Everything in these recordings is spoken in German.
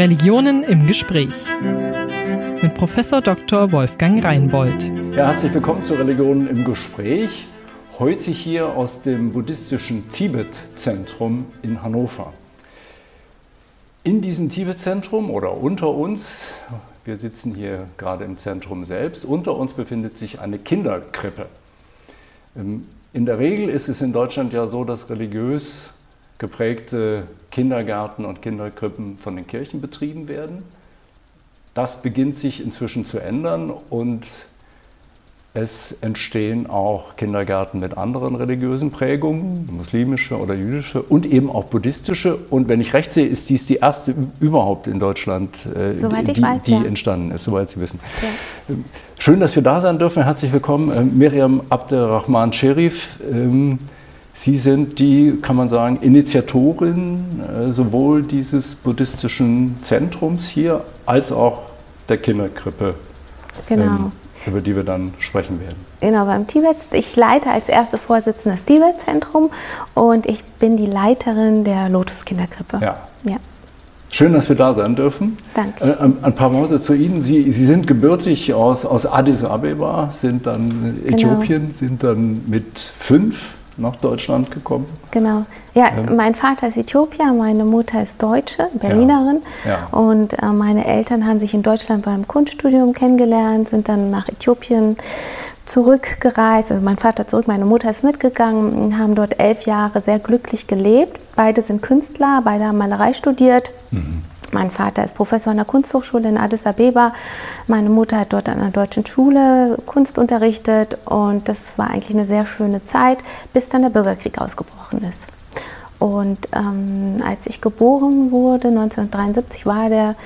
Religionen im Gespräch mit Professor Dr. Wolfgang Reinbold. Ja, herzlich willkommen zu Religionen im Gespräch. Heute hier aus dem buddhistischen Tibet-Zentrum in Hannover. In diesem Tibet-Zentrum oder unter uns, wir sitzen hier gerade im Zentrum selbst, unter uns befindet sich eine Kinderkrippe. Ähm, in der Regel ist es in Deutschland ja so, dass religiös geprägte Kindergärten und Kinderkrippen von den Kirchen betrieben werden. Das beginnt sich inzwischen zu ändern und es entstehen auch Kindergärten mit anderen religiösen Prägungen, muslimische oder jüdische und eben auch buddhistische. Und wenn ich recht sehe, ist dies die erste überhaupt in Deutschland, äh, die, weiß, die ja. entstanden ist, soweit Sie wissen. Ja. Ähm, schön, dass wir da sein dürfen. Herzlich willkommen, äh, Miriam Abderrahman Sherif. Ähm, Sie sind die, kann man sagen, Initiatorin äh, sowohl dieses buddhistischen Zentrums hier als auch der Kinderkrippe. Genau. Ähm, über die wir dann sprechen werden. Genau, beim Tibet. Ich leite als erste Vorsitzende das Tibet-Zentrum und ich bin die Leiterin der Lotus Kinderkrippe. Ja. ja. Schön, dass wir da sein dürfen. Danke. Äh, ein paar Worte zu Ihnen. Sie, Sie sind gebürtig aus, aus Addis Abeba, sind dann genau. Äthiopien, sind dann mit fünf nach Deutschland gekommen? Genau. Ja, ähm. mein Vater ist Äthiopier, meine Mutter ist Deutsche, Berlinerin. Ja. Ja. Und äh, meine Eltern haben sich in Deutschland beim Kunststudium kennengelernt, sind dann nach Äthiopien zurückgereist. Also mein Vater zurück, meine Mutter ist mitgegangen, haben dort elf Jahre sehr glücklich gelebt. Beide sind Künstler, beide haben Malerei studiert. Mhm. Mein Vater ist Professor an der Kunsthochschule in Addis Abeba. Meine Mutter hat dort an einer deutschen Schule Kunst unterrichtet und das war eigentlich eine sehr schöne Zeit, bis dann der Bürgerkrieg ausgebrochen ist. Und ähm, als ich geboren wurde, 1973, war der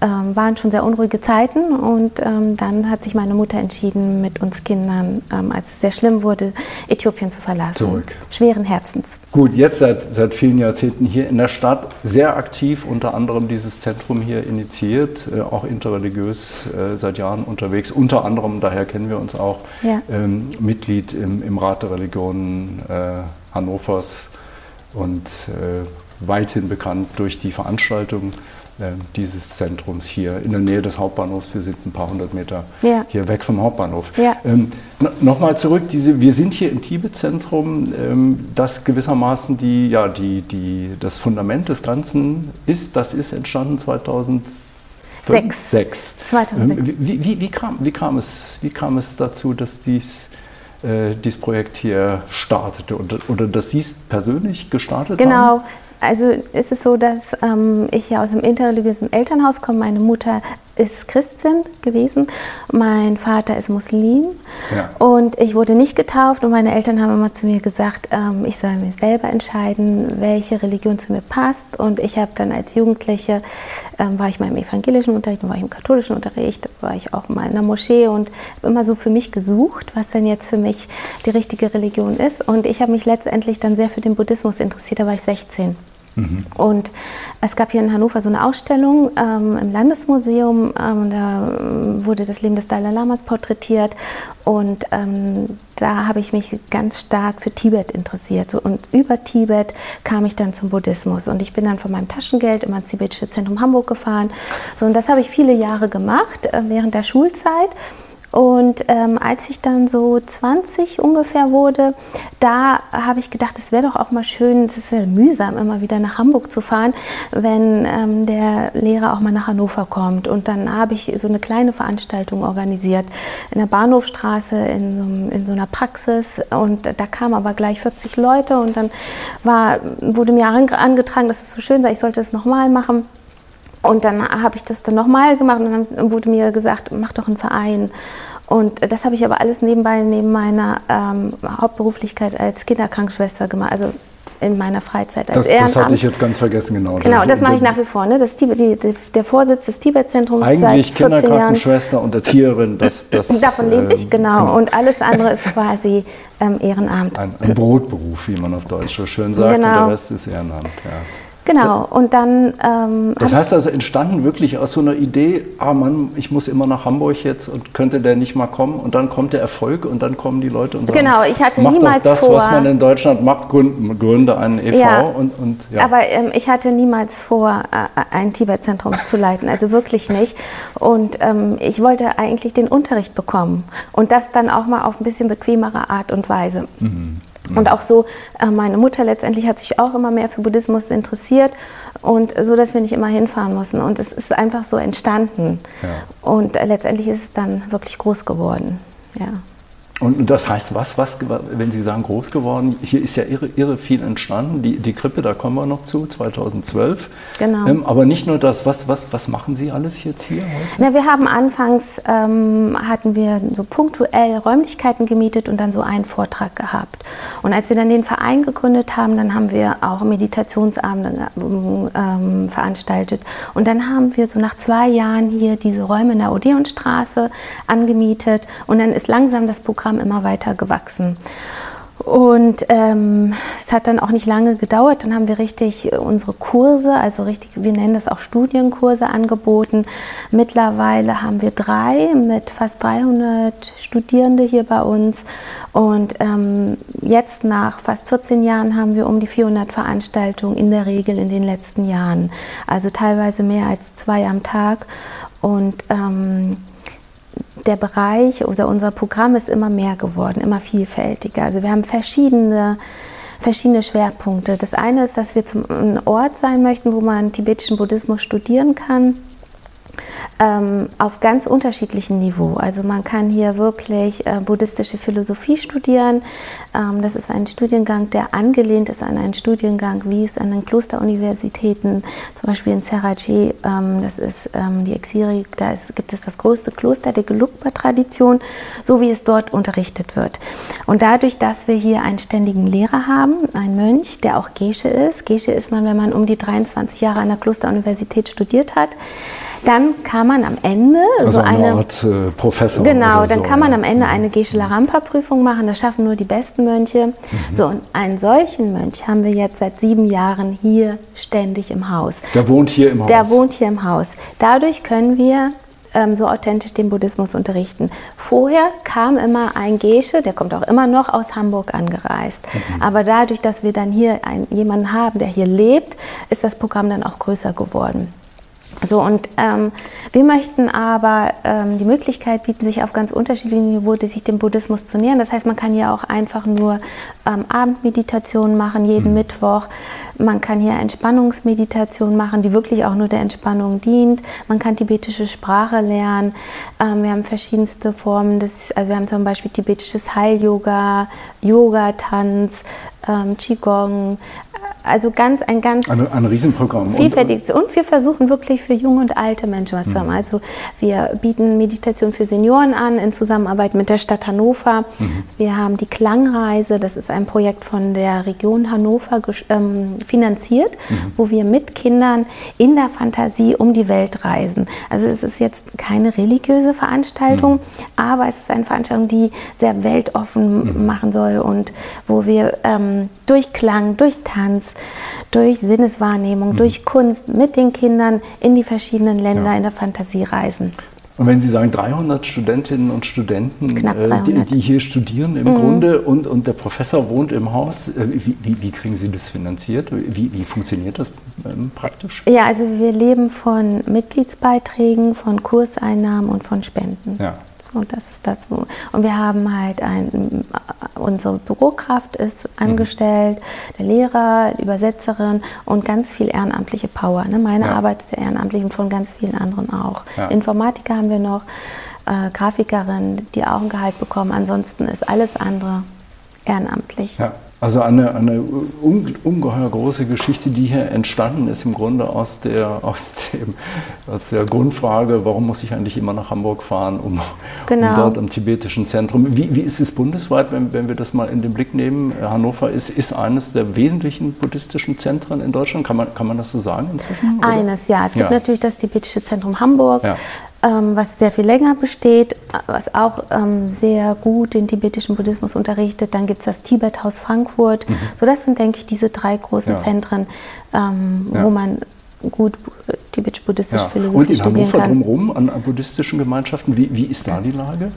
ähm, waren schon sehr unruhige Zeiten und ähm, dann hat sich meine Mutter entschieden, mit uns Kindern, ähm, als es sehr schlimm wurde, Äthiopien zu verlassen. Zurück. Schweren Herzens. Gut, jetzt seit, seit vielen Jahrzehnten hier in der Stadt sehr aktiv, unter anderem dieses Zentrum hier initiiert, äh, auch interreligiös äh, seit Jahren unterwegs. Unter anderem, daher kennen wir uns auch, ja. Ähm, Mitglied im, im, Rat der Religionen äh, Hannovers und äh, weithin bekannt durch die Veranstaltungen dieses Zentrums hier in der Nähe des Hauptbahnhofs. Wir sind ein paar hundert Meter ja. hier weg vom Hauptbahnhof. Ja. Ähm, Nochmal zurück, diese, wir sind hier im Tibet-Zentrum, ähm, das gewissermaßen die, ja, die, die, das Fundament des Ganzen ist. Das ist entstanden 2006. Sechs. 2006. Ähm, wie, wie, wie, kam, wie, kam es, wie kam es dazu, dass dies äh, dieses Projekt hier startete oder, oder dass Sie es persönlich gestartet genau. haben? Genau, also ist es so, dass ähm, ich ja aus einem interreligiösen Elternhaus komme. Meine Mutter ist Christin gewesen, mein Vater ist Muslim ja. und ich wurde nicht getauft und meine Eltern haben immer zu mir gesagt, ähm, ich soll mir selber entscheiden, welche Religion zu mir passt und ich habe dann als Jugendliche, ähm, war ich mal im evangelischen Unterricht, war ich im katholischen Unterricht, war ich auch mal in der Moschee und habe immer so für mich gesucht, was denn jetzt für mich die richtige Religion ist und ich habe mich letztendlich dann sehr für den Buddhismus interessiert, da war ich 16. Mhm. Und es gab hier in Hannover so eine Ausstellung ähm, im Landesmuseum, ähm, da wurde das Leben des Dalai Lamas porträtiert und ähm, da habe ich mich ganz stark für Tibet interessiert. Und über Tibet kam ich dann zum Buddhismus. Und ich bin dann von meinem Taschengeld immer ins Tibetische Zentrum Hamburg gefahren. So, und das habe ich viele Jahre gemacht äh, während der Schulzeit. Und ähm, als ich dann so 20 ungefähr wurde, da habe ich gedacht, es wäre doch auch mal schön, es ist ja mühsam, immer wieder nach Hamburg zu fahren, wenn ähm, der Lehrer auch mal nach Hannover kommt. Und dann habe ich so eine kleine Veranstaltung organisiert in der Bahnhofstraße, in so, in so einer Praxis. Und da kamen aber gleich 40 Leute und dann war, wurde mir angetragen, dass es so schön sei, ich sollte es nochmal machen. Und dann habe ich das dann nochmal gemacht und dann wurde mir gesagt, mach doch einen Verein. Und das habe ich aber alles nebenbei, neben meiner ähm, Hauptberuflichkeit als Kinderkrankenschwester gemacht. Also in meiner Freizeit als das, Ehrenamt. Das hatte ich jetzt ganz vergessen, genau. Genau, das mache ich nach wie vor. Ne? Das die, die, der Vorsitz des Tibet-Zentrums Eigentlich seit 14 Kinderkrankenschwester und Erzieherin. Das, das, Davon lebe ich, genau. genau. Und alles andere ist quasi ähm, Ehrenamt. Ein, ein, Brotberuf, wie man auf Deutsch so schön sagt. Genau. Und der Rest ist Ehrenamt, ja. Genau, und dann. Ähm, das heißt also, entstanden wirklich aus so einer Idee, ah Mann, ich muss immer nach Hamburg jetzt und könnte der nicht mal kommen und dann kommt der Erfolg und dann kommen die Leute und sagen, genau, ich hatte mach niemals doch das, vor, was man in Deutschland macht, gründe einen e.V. Ja, und, und, ja. Aber ähm, ich hatte niemals vor, äh, ein Tibet-Zentrum zu leiten, also wirklich nicht. Und ähm, ich wollte eigentlich den Unterricht bekommen und das dann auch mal auf ein bisschen bequemere Art und Weise. Mhm. Und auch so, äh, meine Mutter letztendlich hat sich auch immer mehr für Buddhismus interessiert und so, dass wir nicht immer hinfahren mussten. Und es ist einfach so entstanden. Ja. Und letztendlich ist es dann wirklich groß geworden. Ja. Und das heißt was, was, wenn Sie sagen groß geworden, hier ist ja irre, irre viel entstanden. Die, die Krippe, da kommen wir noch zu, 2012. Genau. Ähm, aber nicht nur das, was, was, was machen Sie alles jetzt hier heute? Na, wir haben anfangs, ähm, hatten wir so punktuell Räumlichkeiten gemietet und dann so einen Vortrag gehabt. Und als wir dann den Verein gegründet haben, dann haben wir auch Meditationsabende ähm, veranstaltet. Und dann haben wir so nach zwei Jahren hier diese Räume in der Odeonstraße angemietet. Und dann ist langsam das Programm Programm immer weiter gewachsen. Und ähm, es hat dann auch nicht lange gedauert. Dann haben wir richtig unsere Kurse, also richtig, wir nennen das auch Studienkurse angeboten. Mittlerweile haben wir drei mit fast 300 Studierende hier bei uns. Und ähm, jetzt nach fast 14 Jahren haben wir um die 400 Veranstaltungen in der Regel in den letzten Jahren. Also teilweise mehr als zwei am Tag. Und ähm, der Bereich oder unser Programm ist immer mehr geworden, immer vielfältiger. Also wir haben verschiedene verschiedene Schwerpunkte. Das eine ist, dass wir zum Ort sein möchten, wo man tibetischen Buddhismus studieren kann ähm, auf ganz unterschiedlichem Niveau. Also man kann hier wirklich äh, buddhistische Philosophie studieren. Ähm, das ist ein Studiengang, der angelehnt ist an einen Studiengang, wie es an den Klosteruniversitäten, zum Beispiel in Seraji, ähm, das ist ähm, die Exiri, da ist, gibt es das größte Kloster der Gelugpa-Tradition, so wie es dort unterrichtet wird. Und dadurch, dass wir hier einen ständigen Lehrer haben, einen Mönch, der auch Gesche ist, Gesche ist man, wenn man um die 23 Jahre an der Klosteruniversität studiert hat, dann kann man am Ende also so eine, eine Art äh, Professor. Genau, dann so, kann man ja. am Ende eine Geshe Larampa Prüfung machen. Das schaffen nur die besten Mönche. Mhm. So und einen solchen Mönch haben wir jetzt seit sieben Jahren hier ständig im Haus. Der wohnt hier im Haus. Der wohnt hier im Haus. Dadurch können wir ähm, so authentisch den Buddhismus unterrichten. Vorher kam immer ein Gesche, der kommt auch immer noch aus Hamburg angereist. Mhm. Aber dadurch, dass wir dann hier einen, jemanden haben, der hier lebt, ist das Programm dann auch größer geworden. So, und ähm, wir möchten aber ähm, die Möglichkeit bieten, sich auf ganz unterschiedlichen Niveaus sich dem Buddhismus zu nähern. Das heißt, man kann hier auch einfach nur ähm, Abendmeditationen machen, jeden mhm. Mittwoch. Man kann hier Entspannungsmeditation machen, die wirklich auch nur der Entspannung dient. Man kann tibetische Sprache lernen. Ähm, wir haben verschiedenste Formen. Des, also wir haben zum Beispiel tibetisches Heil-Yoga, Yoga-Tanz, ähm, Qigong, also ganz, ein ganz ein, ein Riesenprogramm. Vielfältiges. Und, wir versuchen wirklich für junge und alte Menschen was mhm. zu haben. Also wir bieten Meditation für Senioren an in Zusammenarbeit mit der Stadt Hannover. Mhm. Wir haben die Klangreise, das ist ein Projekt von der Region Hannover ähm, finanziert, mhm. wo wir mit Kindern in der Fantasie um die Welt reisen. Also es ist jetzt keine religiöse Veranstaltung, mhm. aber es ist eine Veranstaltung, die sehr weltoffen mhm. machen soll und wo wir ähm, durch Klang, durch Tanz, durch Sinneswahrnehmung, mhm. durch Kunst mit den Kindern in die verschiedenen Länder ja. in der Fantasie reisen. Und wenn Sie sagen 300 Studentinnen und Studenten, 300. Äh, die, die, hier studieren im mhm. Grunde und, und der Professor wohnt im Haus, äh, wie, wie, wie kriegen Sie das finanziert? Wie, wie funktioniert das ähm, praktisch? Ja, also wir leben von Mitgliedsbeiträgen, von Kurseinnahmen und von Spenden. Ja. So, das ist das. Und wir haben halt ein, unsere Bürokraft ist angestellt, mhm. der Lehrer, die Übersetzerin und ganz viel ehrenamtliche Power. Ne? Meine ja. Arbeit ist ja ehrenamtlich und von ganz vielen anderen auch. Ja. Informatiker haben wir noch, äh, Grafikerin, die auch ein Gehalt bekommen. Ansonsten ist alles andere ehrenamtlich. Ja. Also eine, eine ungeheuer große Geschichte, die hier entstanden ist, im Grunde aus der, aus, dem, aus der Grundfrage, warum muss ich eigentlich immer nach Hamburg fahren, um, genau. um dort am tibetischen Zentrum. Wie, wie ist es bundesweit, wenn, wenn wir das mal in den Blick nehmen? Hannover ist, ist eines der wesentlichen buddhistischen Zentren in Deutschland. Kann man, kann man das so sagen inzwischen? Oder? Eines, ja. Es gibt ja. natürlich das tibetische Zentrum Hamburg. Ja. Ähm, was sehr viel länger besteht, was auch ähm, sehr gut den tibetischen Buddhismus unterrichtet. Dann gibt es das Tibethaus Frankfurt. Mhm. So, das sind, denke ich, diese drei großen ja. Zentren, ähm, ja. wo man gut tibetisch-buddhistische ja. Philosophie Und in Hannover drumherum an, an buddhistischen Gemeinschaften, wie, wie ist da die Lage?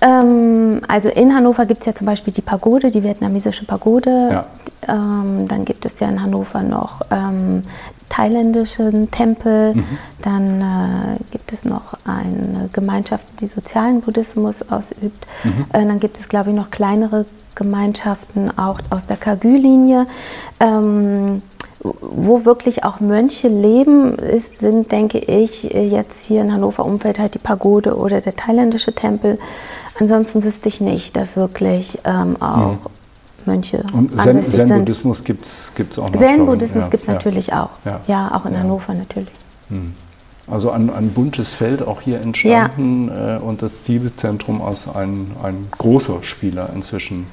Ähm, also in Hannover gibt es ja zum Beispiel die Pagode, die vietnamesische Pagode. Ja. Ähm, dann gibt es ja in Hannover noch ähm, thailändischen Tempel. Mhm. Dann äh, gibt es noch eine Gemeinschaft, die sozialen Buddhismus ausübt. Mhm. Äh, dann gibt es, glaube ich, noch kleinere Gemeinschaften, auch aus der Kagü-Linie. Ähm, wo wirklich auch Mönche leben, ist, sind, denke ich, jetzt hier in Hannover Umfeld halt die Pagode oder der thailändische Tempel. Ansonsten wüsste ich nicht, dass wirklich ähm, auch mhm. Mönche Und Zen-Buddhismus gibt es auch noch? Zen-Buddhismus ja, gibt es ja. natürlich auch. Ja, ja auch in Hannover natürlich. Mhm. Also ein, ein, buntes Feld auch hier entstanden äh, und das Tibet-Zentrum als ein, ein großer Spieler inzwischen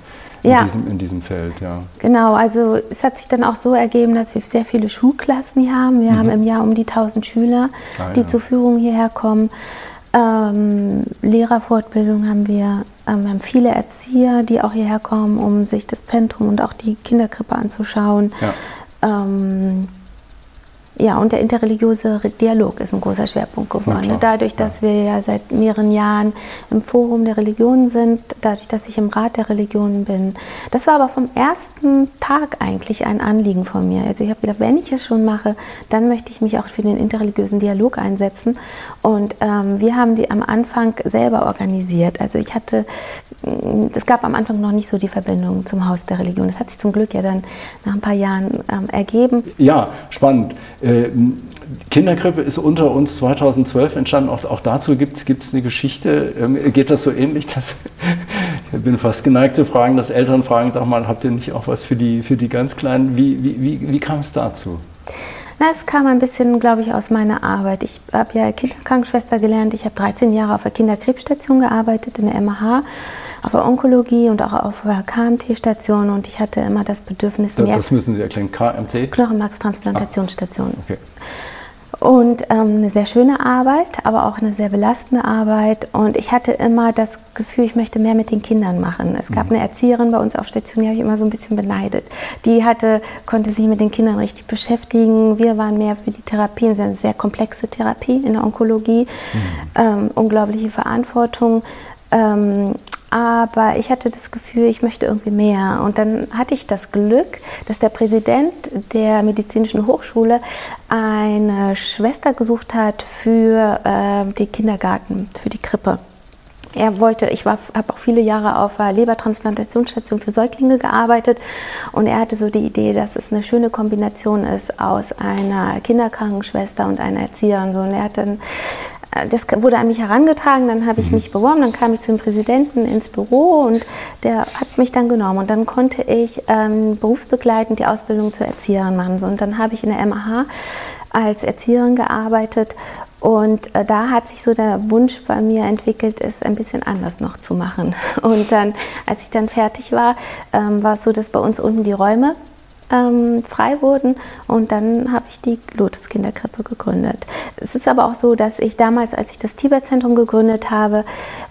in, ja. diesem, in diesem Feld, ja. Genau, also es hat sich dann auch so ergeben, dass wir sehr viele Schulklassen hier haben. Wir mhm. haben im Jahr um die 1000 Schüler, ah, die ja. zur Führung hierher kommen. Ähm, Lehrerfortbildung haben wir. Ähm, wir haben viele Erzieher, die auch hierher kommen, um sich das Zentrum und auch die Kinderkrippe anzuschauen. Ja. Ähm, ja, und der interreligiöse Dialog ist ein großer Schwerpunkt geworden. Dadurch, dass wir ja seit mehreren Jahren im Forum der Religionen sind, dadurch, dass ich im Rat der Religionen bin. Das war aber vom ersten Tag eigentlich ein Anliegen von mir. Also ich habe gedacht, wenn ich es schon mache, dann möchte ich mich auch für den interreligiösen Dialog einsetzen. Und ähm, wir haben die am Anfang selber organisiert. Also ich hatte, es gab am Anfang noch nicht so die Verbindung zum Haus der Religion. Das hat sich zum Glück ja dann nach ein paar Jahren ähm, ergeben. Ja, spannend. Äh, Kinderkrippe ist unter uns 2012 entstanden. Auch, auch dazu gibt es eine Geschichte. Ähm, geht das so ähnlich? Dass, ich bin fast geneigt zu fragen, dass Eltern fragen, sag mal, habt ihr nicht auch was für die, für die ganz Kleinen? Wie, wie, wie, wie kam es dazu? Na, es kam ein bisschen, glaube ich, aus meiner Arbeit. Ich habe ja Kinderkrankenschwester gelernt. Ich habe 13 Jahre auf der Kinderkrebsstation gearbeitet, in der MH auf der Onkologie und auch auf der KMT-Station und ich hatte immer das Bedürfnis das, mehr. Das müssen Sie erklären, KMT? Knochenmarkstransplantationsstation. Ah, okay. Und ähm, eine sehr schöne Arbeit, aber auch eine sehr belastende Arbeit. Und ich hatte immer das Gefühl, ich möchte mehr mit den Kindern machen. Es gab mhm. eine Erzieherin bei uns auf Station, die habe ich immer so ein bisschen beneidet. Die hatte, konnte sich mit den Kindern richtig beschäftigen. Wir waren mehr für die Therapien, eine sehr komplexe Therapie in der Onkologie. Mhm. Ähm, unglaubliche Verantwortung. Ähm, aber ich hatte das Gefühl, ich möchte irgendwie mehr. Und dann hatte ich das Glück, dass der Präsident der Medizinischen Hochschule eine Schwester gesucht hat für äh, den Kindergarten, für die Krippe. Er wollte, ich habe auch viele Jahre auf der Lebertransplantationsstation für Säuglinge gearbeitet und er hatte so die Idee, dass es eine schöne Kombination ist aus einer Kinderkrankenschwester und einer Erzieherin. So, und er hat dann das wurde an mich herangetragen, dann habe ich mhm. mich beworben, dann kam ich zum Präsidenten ins Büro und der hat mich dann genommen und dann konnte ich ähm, berufsbegleitend die Ausbildung zur Erzieherin machen. Und dann habe ich in der MH als Erzieherin gearbeitet und äh, da hat sich so der Wunsch bei mir entwickelt, es ein bisschen anders noch zu machen. Und dann, als ich dann fertig war, ähm, war es so, dass bei uns unten die Räume ähm, frei wurden. Und dann habe ich die Lotus Kinderkrippe gegründet. Es ist aber auch so, dass ich damals, als ich das Tibet-Zentrum gegründet habe,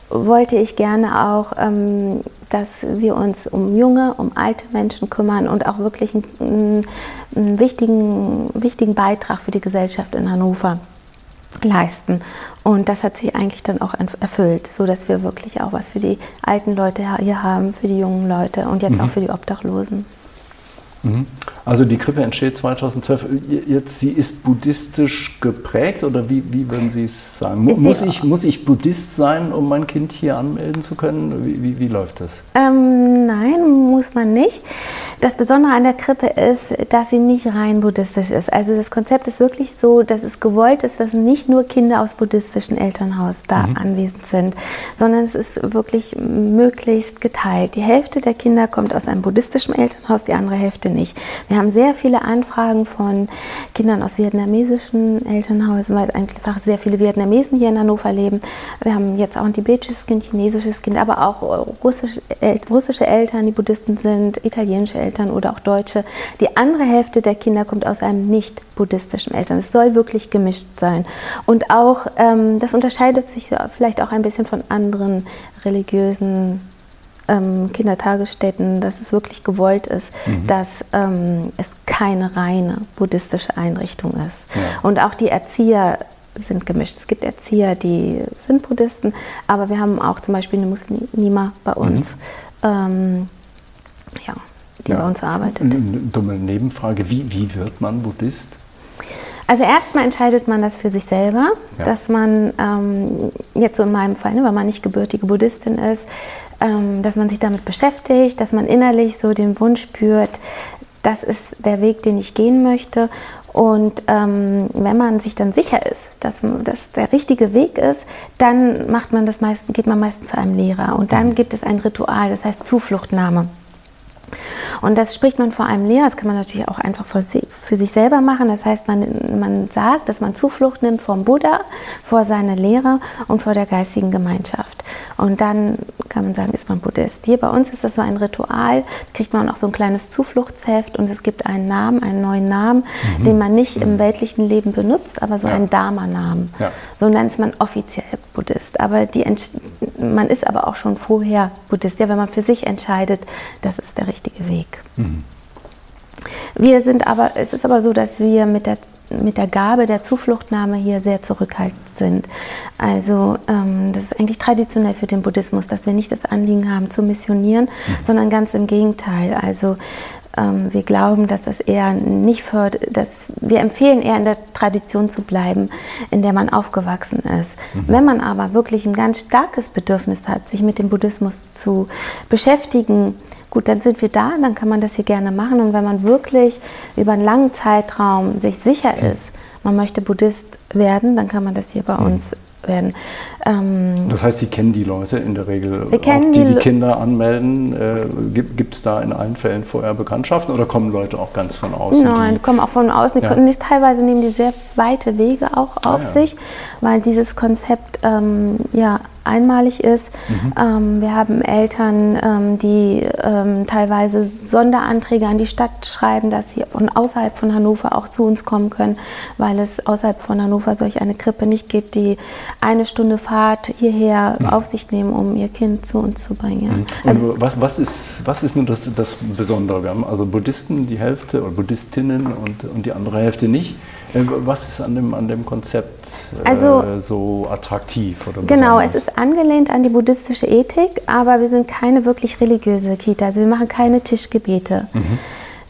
wollte ich gerne auch, ähm, dass wir uns um junge, um alte Menschen kümmern und auch wirklich einen, einen wichtigen, wichtigen Beitrag für die Gesellschaft in Hannover leisten. Und das hat sich eigentlich dann auch erfüllt, so dass wir wirklich auch was für die alten Leute hier haben, für die jungen Leute und jetzt mhm. auch für die Obdachlosen. Also die Krippe entsteht 2012. Jetzt, sie ist buddhistisch geprägt oder wie, wie würden Sie es sagen? Muss ich, muss ich Buddhist sein, um mein Kind hier anmelden zu können? Wie, wie, wie läuft das? Ähm, nein, muss man nicht. Das Besondere an der Krippe ist, dass sie nicht rein buddhistisch ist. Also das Konzept ist wirklich so, dass es gewollt ist, dass nicht nur Kinder aus buddhistischen Elternhaus da mhm. anwesend sind, sondern es ist wirklich möglichst geteilt. Die Hälfte der Kinder kommt aus einem buddhistischen Elternhaus, die andere Hälfte nicht. Wir haben sehr viele Anfragen von Kindern aus vietnamesischen Elternhäusern, weil einfach sehr viele Vietnamesen hier in Hannover leben. Wir haben jetzt auch ein tibetisches Kind, chinesisches Kind, aber auch russische, russische Eltern, die Buddhisten sind, italienische Eltern. Eltern oder auch Deutsche. Die andere Hälfte der Kinder kommt aus einem nicht buddhistischen Eltern. Es soll wirklich gemischt sein. Und auch, ähm, das unterscheidet sich vielleicht auch ein bisschen von anderen religiösen ähm, Kindertagesstätten, dass es wirklich gewollt ist, mhm. dass ähm, es keine reine buddhistische Einrichtung ist. Ja. Und auch die Erzieher sind gemischt. Es gibt Erzieher, die sind Buddhisten, aber wir haben auch zum Beispiel eine Muslima bei mhm. uns, mhm. ähm, ja, die ja. bei uns arbeitet. Eine dumme Nebenfrage, wie, wie wird man Buddhist? Also erstmal entscheidet man das für sich selber, ja. dass man ähm, jetzt so in meinem Fall, ne, weil man nicht gebürtige Buddhistin ist, ähm, dass man sich damit beschäftigt, dass man innerlich so den Wunsch spürt, das ist der Weg, den ich gehen möchte. Und ähm, wenn man sich dann sicher ist, dass das der richtige Weg ist, dann macht man das meist, geht man meistens zu einem Lehrer. Und dann mhm. gibt es ein Ritual, das heißt Zufluchtnahme. Und das spricht man vor einem Lehrer, das kann man natürlich auch einfach für, sich selber machen. Das heißt, man, man sagt, dass man Zuflucht nimmt vom Buddha, vor seine Lehrer und vor der geistigen Gemeinschaft. Und dann kann man sagen, ist man Buddhist. Hier bei uns ist das so ein Ritual, kriegt man auch so ein kleines Zufluchtsheft und es gibt einen Namen, einen neuen Namen, mhm. den man nicht mhm. im weltlichen Leben benutzt, aber so ja. einen Dharma-Namen. Ja. So nennt es man offiziell Buddhist. Aber die, man ist aber auch schon vorher Buddhist, ja, wenn man für sich entscheidet, das ist der richtige Weg. Mhm. Wir sind aber, es ist aber so, dass wir mit der mit der Gabe der Zufluchtnahme hier sehr zurückhaltend sind. Also ähm, das ist eigentlich traditionell für den Buddhismus, dass wir nicht das Anliegen haben zu missionieren, mhm. sondern ganz im Gegenteil. Also wir glauben, dass das eher nicht fördert, dass wir empfehlen eher in der Tradition zu bleiben, in der man aufgewachsen ist. Mhm. Wenn man aber wirklich ein ganz starkes Bedürfnis hat, sich mit dem Buddhismus zu beschäftigen, gut, dann sind wir da, dann kann man das hier gerne machen. Und wenn man wirklich über einen langen Zeitraum sich sicher ist, man möchte Buddhist werden, dann kann man das hier bei mhm. uns werden. Ähm das heißt, Sie kennen die Leute in der Regel, auch die die, die Kinder anmelden. Äh, Gibt es da in allen Fällen vorher Bekanntschaften oder kommen Leute auch ganz von außen? Nein, die kommen auch von außen. Ja. Die, teilweise nehmen die sehr weite Wege auch auf ah, ja. sich, weil dieses Konzept ähm, ja einmalig ist. Mhm. Ähm, wir haben Eltern, ähm, die ähm, teilweise Sonderanträge an die Stadt schreiben, dass sie von außerhalb von Hannover auch zu uns kommen können, weil es außerhalb von Hannover solch eine Krippe nicht gibt, die eine Stunde Fahrt hierher mhm. auf sich nehmen, um ihr Kind zu uns zu bringen. Mhm. Also was, was, ist, was ist nun das, das Besondere? Wir haben also Buddhisten die Hälfte oder Buddhistinnen und, und die andere Hälfte nicht. Äh, was ist an dem, an dem Konzept äh, also, so attraktiv? Oder genau, es ist angelehnt an die buddhistische Ethik, aber wir sind keine wirklich religiöse Kita. Also wir machen keine Tischgebete. Mhm.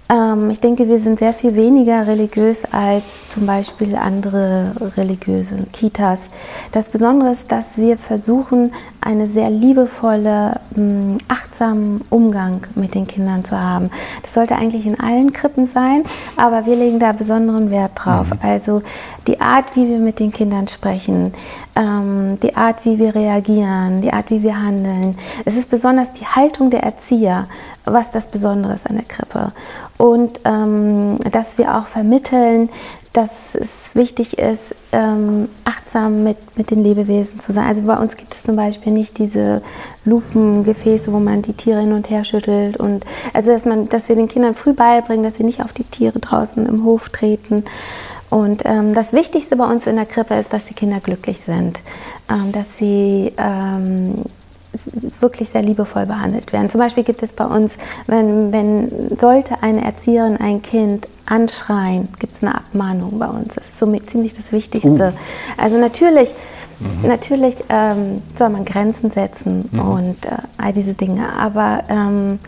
Ähm, ich denke, wir sind sehr viel weniger religiös als zum Beispiel andere religiöse Kitas. Das Besondere ist, dass wir versuchen, einen sehr liebevolle, mm, achtsamen Umgang mit den Kindern zu haben. Das sollte eigentlich in allen Krippen sein, aber wir legen da besonderen Wert drauf. Mhm. Also die Art, wie wir mit den Kindern sprechen, ähm, die Art, wie wir reagieren, die Art, wie wir handeln. Es ist besonders die Haltung der Erzieher, was das Besondere ist an der Krippe. Und ähm, dass wir auch vermitteln, dass es wichtig ist, ähm, achtsam mit, mit den Lebewesen zu sein. Also bei uns gibt es zum Beispiel nicht diese Lupengefäße, wo man die Tiere hin und her schüttelt. Und also dass, man, dass wir den Kindern früh beibringen, dass sie nicht auf die Tiere draußen im Hof treten. Und ähm, das Wichtigste bei uns in der Krippe ist, dass die Kinder glücklich sind, ähm, dass sie ähm, wirklich sehr liebevoll behandelt werden. Zum Beispiel gibt es bei uns, wenn, wenn sollte eine Erzieherin ein Kind anschreien, gibt es eine Abmahnung bei uns. Das ist somit ziemlich das Wichtigste. Uh. Also natürlich, mhm. natürlich ähm, soll man Grenzen setzen mhm. und äh, all diese Dinge, aber ähm,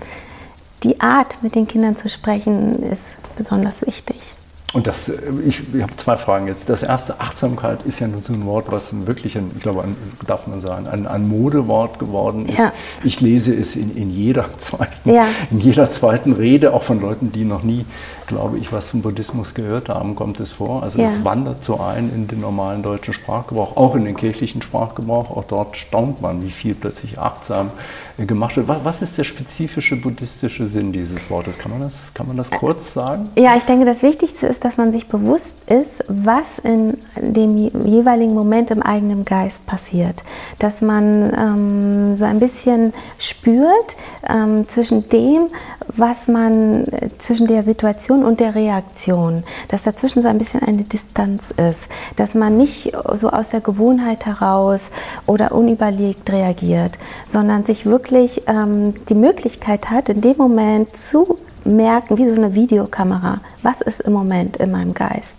die Art, mit den Kindern zu sprechen, ist besonders wichtig. Und das, ich, ich habe zwei Fragen jetzt. Das erste, Achtsamkeit ist ja nur so ein Wort, was wirklich, ein, ich glaube, ein, darf man sagen, ein, ein Modewort geworden ist. Ja. Ich lese es in, in, jeder zweiten, ja. in jeder zweiten Rede, auch von Leuten, die noch nie glaube ich, was von Buddhismus gehört haben, kommt es vor. Also es wandert so ein in den normalen deutschen Sprachgebrauch, auch in den kirchlichen Sprachgebrauch. Auch dort staunt man, wie viel plötzlich achtsam äh, gemacht wird. Was ist der spezifische buddhistische Sinn dieses Wortes? Kann man das, kann man das kurz sagen? Ja, ich denke, das Wichtigste ist, dass man sich bewusst ist, was in dem jeweiligen Moment im eigenen Geist passiert. Dass man ähm, so ein bisschen spürt, ähm, zwischen dem, was man, zwischen der Situation und der Reaktion, dass dazwischen so ein bisschen eine Distanz ist, dass man nicht so aus der Gewohnheit heraus oder unüberlegt reagiert, sondern sich wirklich ähm, die Möglichkeit hat, in dem Moment zu merken, wie so eine Videokamera, was ist im Moment in meinem Geist.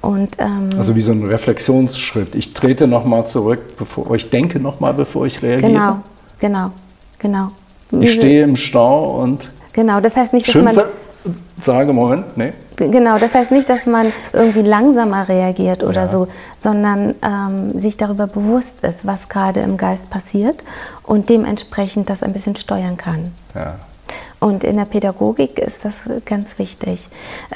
Und, ähm, also wie so ein Reflexionsschritt. Ich trete nochmal zurück, bevor ich denke nochmal, bevor ich reagiere. Genau, genau, genau. Ich stehe im Stau und genau. Das heißt nicht, dass man sage Moment, nee. Genau, das heißt nicht, dass man irgendwie langsamer reagiert oder ja. so, sondern ähm, sich darüber bewusst ist, was gerade im Geist passiert und dementsprechend das ein bisschen steuern kann. Ja. Und in der Pädagogik ist das ganz wichtig.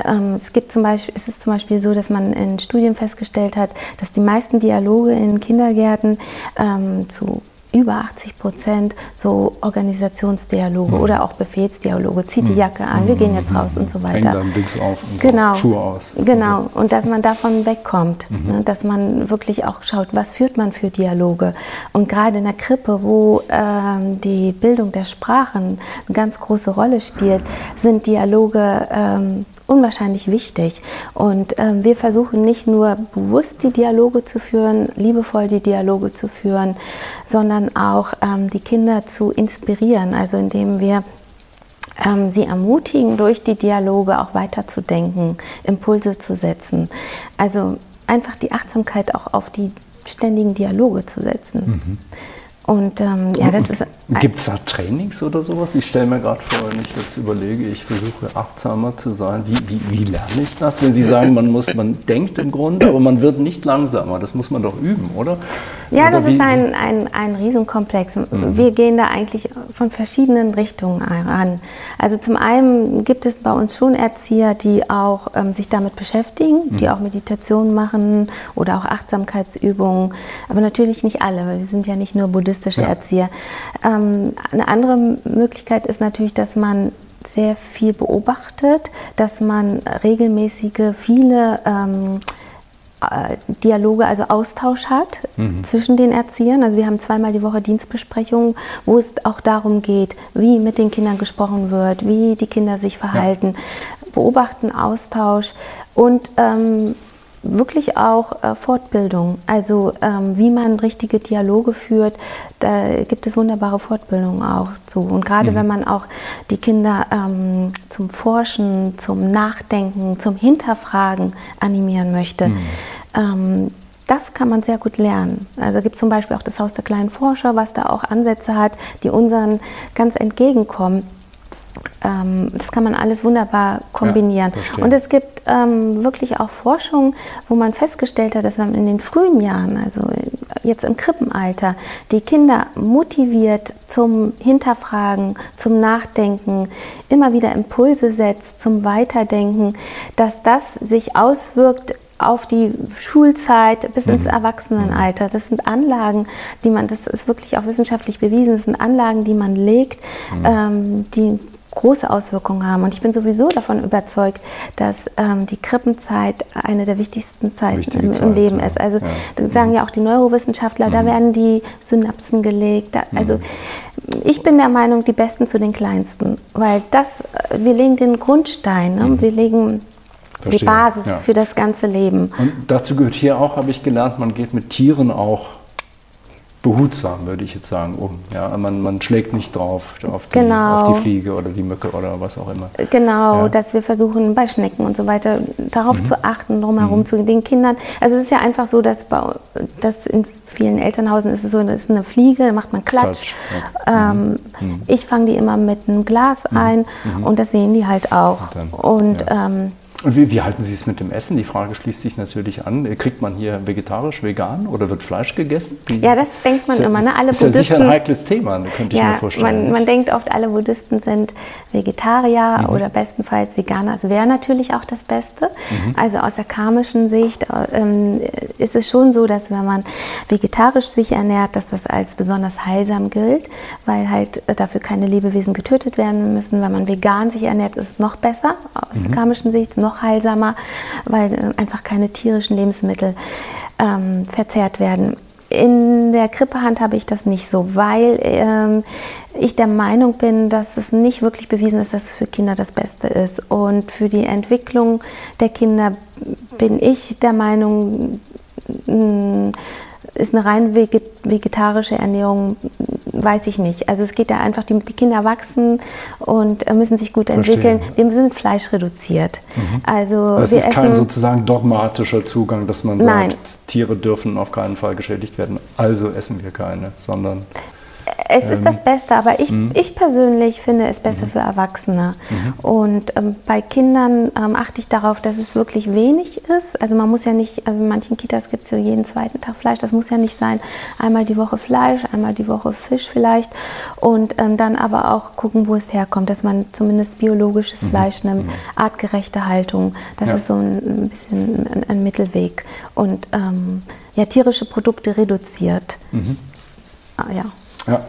Ähm, es, gibt zum Beispiel, es ist zum Beispiel so, dass man in Studien festgestellt hat, dass die meisten Dialoge in Kindergärten ähm, zu über 80 Prozent so Organisationsdialoge mhm. oder auch Befehlsdialoge. Zieht die hm. Jacke an, wir gehen jetzt hm. raus und so weiter. Hängt dann Dings auf und genau. Schuhe aus. Genau, und dass man davon wegkommt. Mhm. Ne, dass man wirklich auch schaut, was führt man für Dialoge. Und gerade in der Krippe, wo ähm, die Bildung der Sprachen eine ganz große Rolle spielt, sind Dialoge ähm, unwahrscheinlich wichtig. Und ähm, wir versuchen nicht nur bewusst die Dialoge zu führen, liebevoll die Dialoge zu führen, sondern auch ähm, die Kinder zu inspirieren, also indem wir ähm, sie ermutigen, durch die Dialoge auch weiterzudenken, Impulse zu setzen. Also einfach die Achtsamkeit auch auf die ständigen Dialoge zu setzen. Mhm. Und ähm, ja, das ist. Gibt es da Trainings oder sowas? Ich stelle mir gerade vor, wenn ich jetzt überlege, ich versuche achtsamer zu sein. Wie, wie, wie, lerne ich das? Wenn Sie sagen, man muss, man denkt im Grunde, aber man wird nicht langsamer. Das muss man doch üben, oder? Ja, oder das wie, ist ein, ein, ein Riesenkomplex. Mhm. Wir gehen da eigentlich von verschiedenen Richtungen an. Also zum einen gibt es bei uns schon Erzieher, die auch ähm, sich damit beschäftigen, mhm. die auch Meditation machen oder auch Achtsamkeitsübungen. Aber natürlich nicht alle, weil wir sind ja nicht nur Buddhisten buddhistische ja. Erzieher. Ähm, eine andere Möglichkeit ist natürlich, dass man sehr viel beobachtet, dass man regelmäßige, viele ähm, äh, Dialoge, also Austausch hat mhm. zwischen den Erziehern. Also wir haben zweimal die Woche Dienstbesprechungen, wo es auch darum geht, wie mit den Kindern gesprochen wird, wie die Kinder sich verhalten, ja. beobachten, Austausch und ähm, wirklich auch äh, Fortbildung, also ähm, wie man richtige Dialoge führt, da gibt es wunderbare Fortbildungen auch zu. Und gerade mhm. wenn man auch die Kinder ähm, zum Forschen, zum Nachdenken, zum Hinterfragen animieren möchte, mhm. ähm, das kann man sehr gut lernen. Also gibt es zum Beispiel auch das Haus der kleinen Forscher, was da auch Ansätze hat, die unseren ganz entgegenkommen. Ähm, das kann man alles wunderbar kombinieren. Ja, und es gibt ähm, wirklich auch Forschung, wo man festgestellt hat, dass man in den frühen Jahren, also jetzt im Krippenalter, die Kinder motiviert zum Hinterfragen, zum Nachdenken, immer wieder Impulse setzt, zum Weiterdenken, dass das sich auswirkt auf die Schulzeit bis ins mhm. Erwachsenenalter. Das sind Anlagen, die man, das ist wirklich auch wissenschaftlich bewiesen, das sind Anlagen, die man legt, mhm. ähm, die große Auswirkungen haben. Und ich bin sowieso davon überzeugt, dass ähm, die Krippenzeit eine der wichtigsten Zeiten im, im, Leben ja. ist. Also ja. sagen ja auch die Neurowissenschaftler, mhm. da werden die Synapsen gelegt. Da, also mhm. ich bin der Meinung, die Besten zu den Kleinsten, weil das, wir legen den Grundstein, ne? mhm. wir legen Verstehe. die Basis ja. für das ganze Leben. Und dazu gehört hier auch, habe ich gelernt, man geht mit Tieren auch behutsam, würde ich jetzt sagen, um. Ja, man, man schlägt nicht drauf auf die, genau. auf die Fliege oder die Mücke oder was auch immer. Genau, ja. dass wir versuchen bei Schnecken und so weiter darauf mhm. zu achten, drumherum mhm. zu den Kindern. Also es ist ja einfach so, dass, bei, dass in vielen Elternhausen ist es so, das ist eine Fliege, da macht man Klatsch. Ja. Ähm, mhm. mhm. Ich fange die immer mit einem Glas mhm. ein mhm. und das sehen die halt auch. Und, dann, und ähm, und wie, wie, halten Sie es mit dem Essen? Die Frage schließt sich natürlich an. Kriegt man hier vegetarisch, vegan oder wird Fleisch gegessen? Wie, ja, das denkt man immer. Ne? Alle ist Buddhisten, ja sicher ein heikles Thema, könnte ich mir vorstellen. Man, man, denkt oft, alle Buddhisten sind Vegetarier mhm. oder bestenfalls Veganer. Das wäre natürlich auch das Beste. Mhm. Also aus der karmischen Sicht ähm, ist es schon so, dass wenn man vegetarisch sich ernährt, dass das als besonders heilsam gilt, weil halt dafür keine Lebewesen getötet werden müssen. Wenn man vegan sich ernährt, ist es noch besser aus mhm. der karmischen Sicht, noch noch heilsamer, weil äh, einfach keine tierischen Lebensmittel ähm, verzehrt werden. in der Krippehand habe ich das nicht so, weil ähm, ich der Meinung bin, dass es nicht wirklich bewiesen ist, dass es für Kinder das Beste ist. Und für die Entwicklung der Kinder bin ich der Meinung, ist eine rein vegetarische Ernährung, weiß ich nicht. Also es geht da einfach, die, die Kinder wachsen und äh, müssen sich gut entwickeln. Verstehen. Wir sind fleischreduziert. Mhm. Also es ist kein sozusagen dogmatischer Zugang, dass man Nein. sagt, Tiere dürfen auf keinen Fall geschädigt werden, also essen wir keine, sondern es ist das ähm, Beste, aber ich, mhm. ich persönlich finde es besser mhm. für Erwachsene. Mhm. Und ähm, bei Kindern ähm, achte ich darauf, dass es wirklich wenig ist. Also man muss ja nicht, also in manchen Kitas gibt es ja jeden zweiten Tag Fleisch. Das muss ja nicht sein, einmal die Woche Fleisch, einmal die Woche Fisch vielleicht. Und ähm, dann aber auch gucken, wo es herkommt, dass man zumindest biologisches mhm. Fleisch nimmt, mhm. artgerechte Haltung. Das ja. ist so ein, ein bisschen ein, ein, Mittelweg. Und ähm, ja, tierische Produkte reduziert. Mhm. Ah, ja. Ja.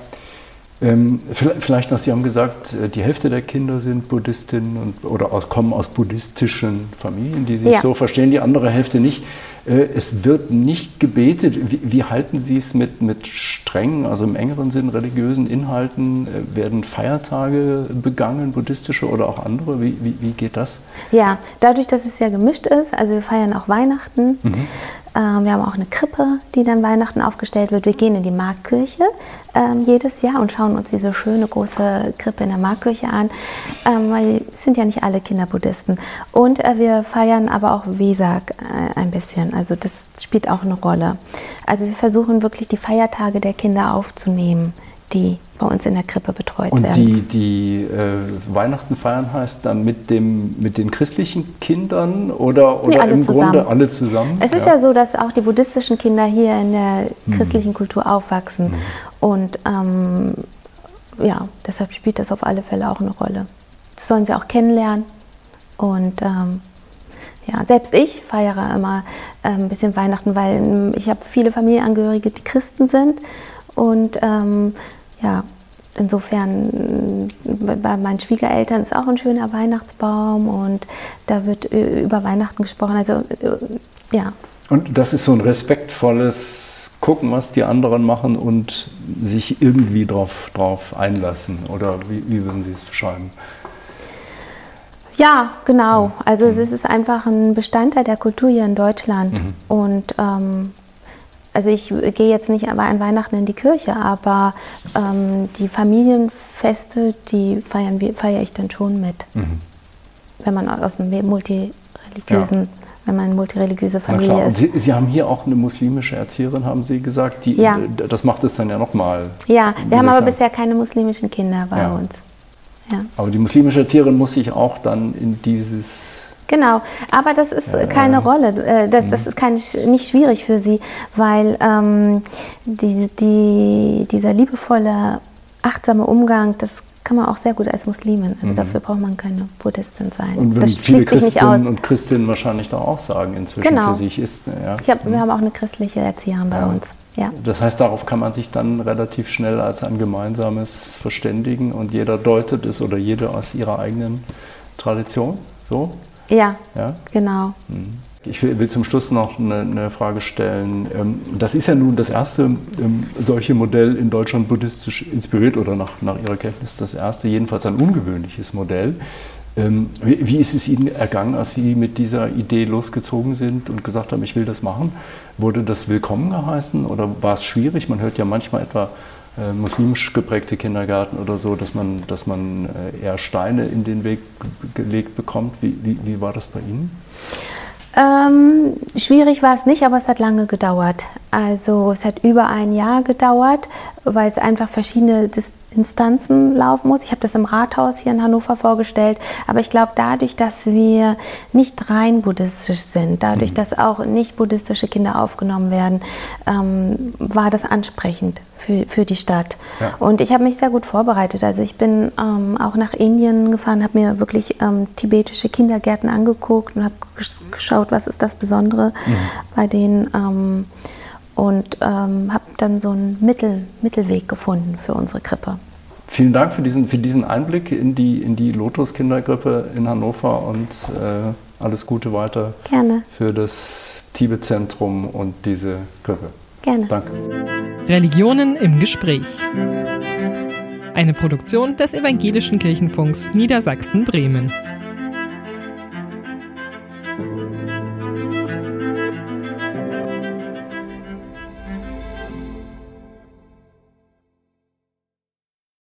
Ähm, vielleicht noch, Sie haben gesagt, äh, die Hälfte der Kinder sind Buddhistinnen und, oder aus, kommen aus buddhistischen Familien, die sich ja. so verstehen, die andere Hälfte nicht. Äh, es wird nicht gebetet. Wie, wie, halten Sie es mit, mit strengen, also im engeren Sinn religiösen Inhalten? Äh, werden Feiertage begangen, buddhistische oder auch andere? Wie, wie, wie geht das? Ja, dadurch, dass es ja gemischt ist, also wir feiern auch Weihnachten. Mhm. Ähm, wir haben auch eine Krippe, die dann Weihnachten aufgestellt wird. Wir gehen in die Marktkirche ähm, jedes Jahr und schauen uns diese schöne große Krippe in der Marktkirche an, ähm, weil sind ja nicht alle Kinder Buddhisten. Und äh, wir feiern aber auch Wesak äh, ein bisschen. Also das spielt auch eine Rolle. Also wir versuchen wirklich die Feiertage der Kinder aufzunehmen, die bei uns in der Krippe betreut und werden. Und die, die äh, Weihnachten feiern heißt dann mit, dem, mit den christlichen Kindern oder, oder nee, im zusammen. Grunde alle zusammen? Es ist ja. ja. so, dass auch die buddhistischen Kinder hier in der hm. christlichen Kultur aufwachsen. Hm. Und ähm, ja, deshalb spielt das auf alle Fälle auch eine Rolle. Das sollen sie auch kennenlernen. Und ähm, ja, selbst ich feiere immer äh, ein bisschen Weihnachten, weil ähm, ich habe viele Familienangehörige, die Christen sind. Und ähm, ja, insofern bei meinen Schwiegereltern ist auch ein schöner Weihnachtsbaum und da wird über Weihnachten gesprochen. Also ja. Und das ist so ein respektvolles Gucken, was die anderen machen und sich irgendwie drauf, drauf einlassen. Oder wie, wie würden Sie es beschreiben? Ja, genau. Also mhm. das ist einfach ein Bestandteil der Kultur hier in Deutschland. Mhm. Und ähm, also ich gehe jetzt nicht aber an Weihnachten in die Kirche, aber ähm, die Familienfeste, die feiern, feiere ich dann schon mit. Mhm. Wenn man aus einem multireligiösen, ja. wenn man eine multireligiöse Familie ist. Sie, Sie, haben hier auch eine muslimische Erzieherin, haben Sie gesagt. Die, ja. Das macht es dann ja nochmal. Ja, wir haben aber sagen. bisher keine muslimischen Kinder bei ja. uns. Ja. Aber die muslimische Erzieherin muss sich auch dann in dieses Genau, aber das ist äh, keine Rolle, äh, das, das ist kein, nicht schwierig für sie, weil ähm, die, die, dieser liebevolle, achtsame Umgang, das kann man auch sehr gut als Muslimin. Also mhm. dafür braucht man keine Buddhistin sein. Und das viele Christinnen und Christinnen wahrscheinlich da auch sagen inzwischen genau. für sich ist. Ja. Hab, mhm. Wir haben auch eine christliche Erzieherin bei ja. uns. Ja. Das heißt, darauf kann man sich dann relativ schnell als ein gemeinsames verständigen und jeder deutet es oder jede aus ihrer eigenen Tradition. So? Ja, ja? genau. Mhm. Ich will, zum Schluss noch eine, eine, Frage stellen. Ähm, das ist ja nun das erste ähm, solche Modell in Deutschland buddhistisch inspiriert oder nach, nach Ihrer Kenntnis das erste, jedenfalls ein ungewöhnliches Modell. Ähm, wie ist es Ihnen ergangen, als Sie mit dieser Idee losgezogen sind und gesagt haben, ich will das machen? Wurde das willkommen geheißen oder war es schwierig? Man hört ja manchmal etwa äh, muslimisch geprägte Kindergärten oder so, dass man, dass man äh, eher Steine in den Weg gelegt bekommt. Wie, wie, wie war das bei Ihnen? Ähm, schwierig war es nicht, aber es hat lange gedauert. Also es hat über ein Jahr gedauert, weil es einfach verschiedene Instanzen laufen muss. Ich habe das im Rathaus hier in Hannover vorgestellt, aber ich glaube, dadurch, dass wir nicht rein buddhistisch sind, dadurch, mhm. dass auch nicht buddhistische Kinder aufgenommen werden, ähm, war das ansprechend für, für die Stadt. Ja. Und ich habe mich sehr gut vorbereitet. Also ich bin ähm, auch nach Indien gefahren, habe mir wirklich ähm, tibetische Kindergärten angeguckt und habe geschaut, was ist das Besondere mhm. bei denen ähm, und ähm, habe dann so einen Mittel, Mittelweg gefunden für unsere Krippe. Vielen Dank für diesen, für diesen Einblick in die, in die Lotus-Kindergrippe in Hannover und äh, alles Gute weiter Gerne. für das Tibet-Zentrum und diese Grippe. Gerne. Danke. Religionen im Gespräch. Eine Produktion des Evangelischen Kirchenfunks Niedersachsen-Bremen.